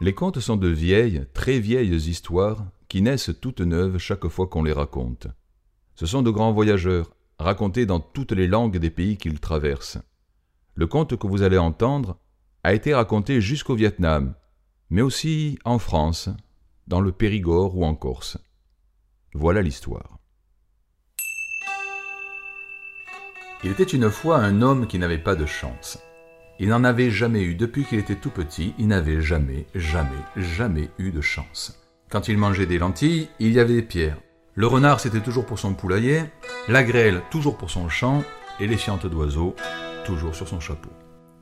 Les contes sont de vieilles, très vieilles histoires qui naissent toutes neuves chaque fois qu'on les raconte. Ce sont de grands voyageurs, racontés dans toutes les langues des pays qu'ils traversent. Le conte que vous allez entendre a été raconté jusqu'au Vietnam, mais aussi en France, dans le Périgord ou en Corse. Voilà l'histoire. Il était une fois un homme qui n'avait pas de chance. Il n'en avait jamais eu depuis qu'il était tout petit, il n'avait jamais, jamais, jamais eu de chance. Quand il mangeait des lentilles, il y avait des pierres. Le renard, c'était toujours pour son poulailler, la grêle, toujours pour son champ, et les fientes d'oiseaux, toujours sur son chapeau.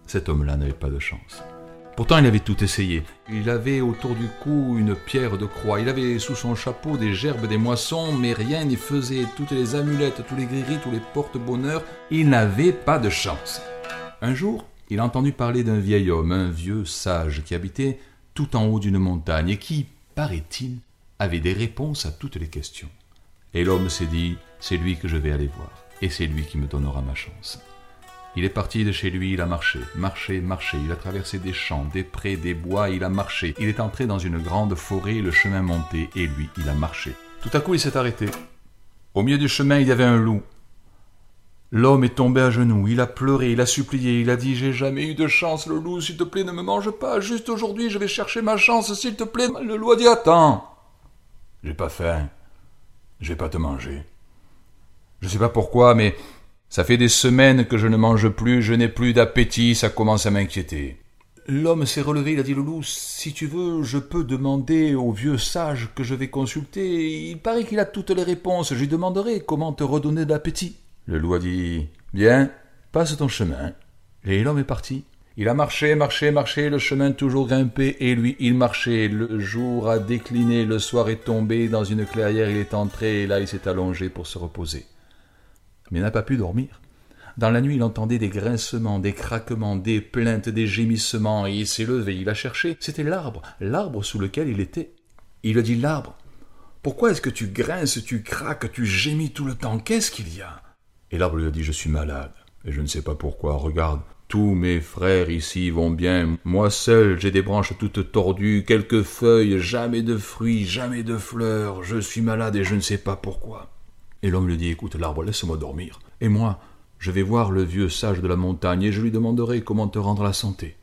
Cet homme-là n'avait pas de chance. Pourtant, il avait tout essayé. Il avait autour du cou une pierre de croix. Il avait sous son chapeau des gerbes, des moissons, mais rien n'y faisait. Toutes les amulettes, tous les gris tous les porte-bonheur. Il n'avait pas de chance. Un jour, il a entendu parler d'un vieil homme, un vieux sage, qui habitait tout en haut d'une montagne et qui, paraît-il, avait des réponses à toutes les questions. Et l'homme s'est dit, c'est lui que je vais aller voir, et c'est lui qui me donnera ma chance. Il est parti de chez lui, il a marché, marché, marché, il a traversé des champs, des prés, des bois, il a marché. Il est entré dans une grande forêt, le chemin monté, et lui, il a marché. Tout à coup, il s'est arrêté. Au milieu du chemin, il y avait un loup. L'homme est tombé à genoux, il a pleuré, il a supplié, il a dit J'ai jamais eu de chance, le s'il te plaît, ne me mange pas, juste aujourd'hui je vais chercher ma chance, s'il te plaît. Le loup a dit Attends J'ai pas faim, je vais pas te manger. Je sais pas pourquoi, mais ça fait des semaines que je ne mange plus, je n'ai plus d'appétit, ça commence à m'inquiéter. L'homme s'est relevé, il a dit le si tu veux, je peux demander au vieux sage que je vais consulter. Il paraît qu'il a toutes les réponses, je lui demanderai comment te redonner de l'appétit. Le loup dit Bien, passe ton chemin. Et l'homme est parti. Il a marché, marché, marché, le chemin toujours grimpé, et lui, il marchait. Le jour a décliné, le soir est tombé, dans une clairière il est entré, et là il s'est allongé pour se reposer. Mais il n'a pas pu dormir. Dans la nuit, il entendait des grincements, des craquements, des plaintes, des gémissements, et il s'est levé, il a cherché. C'était l'arbre, l'arbre sous lequel il était. Il a dit L'arbre, pourquoi est-ce que tu grinces, tu craques, tu gémis tout le temps? Qu'est-ce qu'il y a? Et l'arbre lui a dit Je suis malade, et je ne sais pas pourquoi. Regarde, tous mes frères ici vont bien. Moi seul, j'ai des branches toutes tordues, quelques feuilles, jamais de fruits, jamais de fleurs. Je suis malade et je ne sais pas pourquoi. Et l'homme lui dit Écoute, l'arbre, laisse-moi dormir. Et moi, je vais voir le vieux sage de la montagne et je lui demanderai comment te rendre la santé.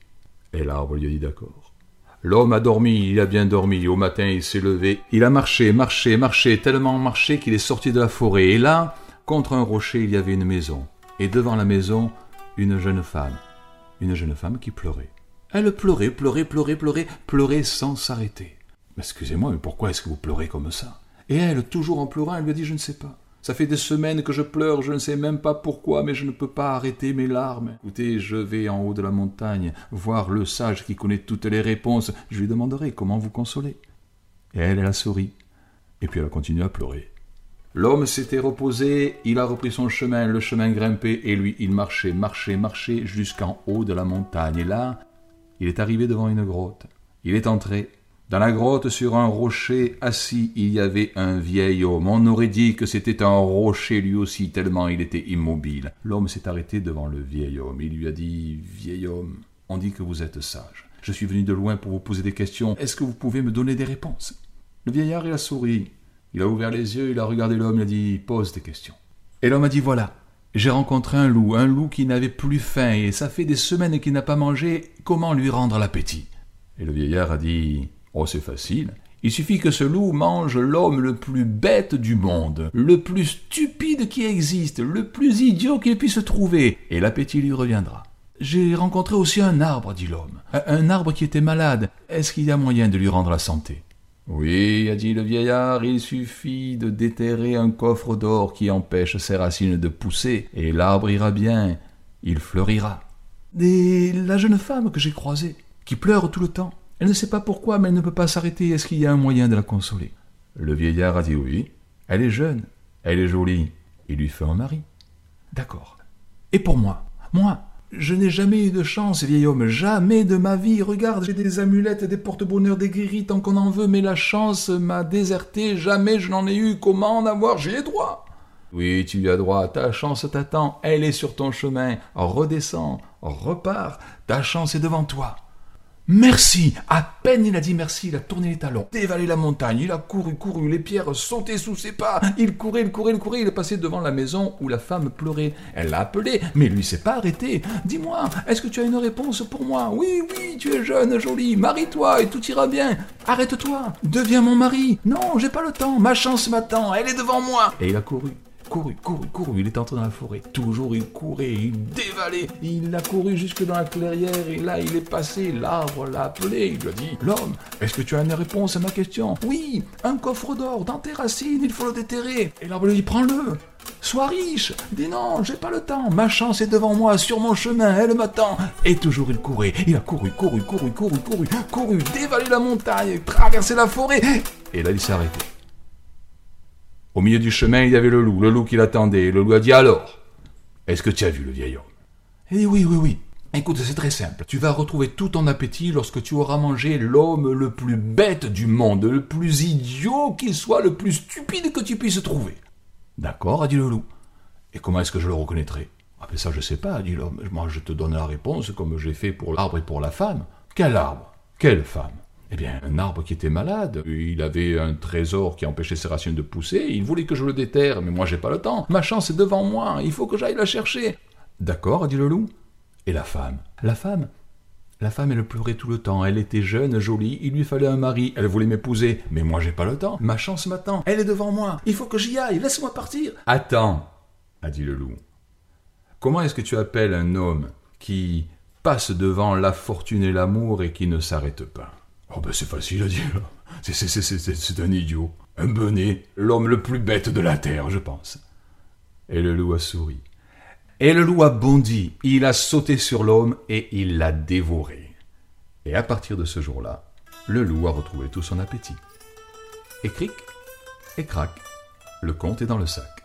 Et l'arbre lui dit D'accord. L'homme a dormi, il a bien dormi. Au matin, il s'est levé. Il a marché, marché, marché, tellement marché qu'il est sorti de la forêt. Et là, Contre un rocher, il y avait une maison, et devant la maison, une jeune femme. Une jeune femme qui pleurait. Elle pleurait, pleurait, pleurait, pleurait, pleurait sans s'arrêter. Excusez-moi, mais pourquoi est-ce que vous pleurez comme ça? Et elle, toujours en pleurant, elle lui dit Je ne sais pas. Ça fait des semaines que je pleure, je ne sais même pas pourquoi, mais je ne peux pas arrêter mes larmes. Écoutez, je vais en haut de la montagne voir le sage qui connaît toutes les réponses. Je lui demanderai comment vous consoler. Et elle, elle a souri. Et puis elle a continué à pleurer. L'homme s'était reposé, il a repris son chemin, le chemin grimpé, et lui, il marchait, marchait, marchait jusqu'en haut de la montagne. Et là, il est arrivé devant une grotte. Il est entré. Dans la grotte, sur un rocher assis, il y avait un vieil homme. On aurait dit que c'était un rocher lui aussi, tellement il était immobile. L'homme s'est arrêté devant le vieil homme. Il lui a dit Vieil homme, on dit que vous êtes sage. Je suis venu de loin pour vous poser des questions. Est-ce que vous pouvez me donner des réponses? Le vieillard, il a souri. Il a ouvert les yeux, il a regardé l'homme, il a dit Pose des questions. Et l'homme a dit Voilà, j'ai rencontré un loup, un loup qui n'avait plus faim, et ça fait des semaines qu'il n'a pas mangé, comment lui rendre l'appétit? Et le vieillard a dit Oh, c'est facile. Il suffit que ce loup mange l'homme le plus bête du monde, le plus stupide qui existe, le plus idiot qu'il puisse trouver, et l'appétit lui reviendra. J'ai rencontré aussi un arbre, dit l'homme, un arbre qui était malade. Est-ce qu'il y a moyen de lui rendre la santé? Oui, a dit le vieillard, il suffit de déterrer un coffre d'or qui empêche ses racines de pousser, et l'arbre ira bien, il fleurira. Et la jeune femme que j'ai croisée, qui pleure tout le temps, elle ne sait pas pourquoi, mais elle ne peut pas s'arrêter, est-ce qu'il y a un moyen de la consoler? Le vieillard a dit oui, elle est jeune, elle est jolie, il lui fait un mari. D'accord. Et pour moi, moi, je n'ai jamais eu de chance, vieil homme, jamais de ma vie. Regarde, j'ai des amulettes, des porte-bonheur, des guéris, tant qu'on en veut, mais la chance m'a déserté, jamais je n'en ai eu. Comment en avoir? J'y ai droit. Oui, tu y as droit, ta chance t'attend, elle est sur ton chemin. Redescends, repars, ta chance est devant toi. Merci. À peine il a dit merci, il a tourné les talons, dévalé la montagne, il a couru, couru, les pierres sautaient sous ses pas, il courait, il courait, il courait, il est passé devant la maison où la femme pleurait. Elle l'a appelé, mais lui s'est pas arrêté. Dis-moi, est-ce que tu as une réponse pour moi? Oui, oui, tu es jeune, jolie, marie-toi et tout ira bien. Arrête-toi, deviens mon mari. Non, j'ai pas le temps, ma chance m'attend, elle est devant moi. Et il a couru couru, couru, couru. Il est entré dans la forêt. Toujours il courait, il dévalait. Il a couru jusque dans la clairière et là il est passé. L'arbre l'a appelé. Il lui a dit L'homme, est-ce que tu as une réponse à ma question? Oui, un coffre d'or dans tes racines, il faut le déterrer. Et l'arbre lui dit Prends-le. Sois riche. Dis non, j'ai pas le temps. Ma chance est devant moi, sur mon chemin, elle m'attend. Et toujours il courait. Il a couru, couru, couru, couru, couru, couru, dévalé la montagne, traversé la forêt. Et là il s'est arrêté. Au milieu du chemin, il y avait le loup, le loup qui l'attendait. Le loup a dit alors, est-ce que tu as vu le vieil homme? Il dit oui, oui, oui. Écoute, c'est très simple. Tu vas retrouver tout ton appétit lorsque tu auras mangé l'homme le plus bête du monde, le plus idiot qu'il soit, le plus stupide que tu puisses trouver. D'accord, a dit le loup. Et comment est-ce que je le reconnaîtrai? Ah, mais ça, je sais pas, a dit l'homme. Moi, je te donne la réponse comme j'ai fait pour l'arbre et pour la femme. Quel arbre? Quelle femme? Eh bien, un arbre qui était malade, il avait un trésor qui empêchait ses racines de pousser, il voulait que je le déterre, mais moi j'ai pas le temps, ma chance est devant moi, il faut que j'aille la chercher. D'accord, a dit le loup. Et la femme? La femme? La femme, elle pleurait tout le temps, elle était jeune, jolie, il lui fallait un mari, elle voulait m'épouser, mais moi j'ai pas le temps, ma chance m'attend, elle est devant moi, il faut que j'y aille, laisse-moi partir. Attends, a dit le loup. Comment est-ce que tu appelles un homme qui passe devant la fortune et l'amour et qui ne s'arrête pas? Oh ben c'est facile à dire. C'est un idiot. Un bonnet. L'homme le plus bête de la terre, je pense. Et le loup a souri. Et le loup a bondi. Il a sauté sur l'homme et il l'a dévoré. Et à partir de ce jour-là, le loup a retrouvé tout son appétit. Et cric, et crac, le compte est dans le sac.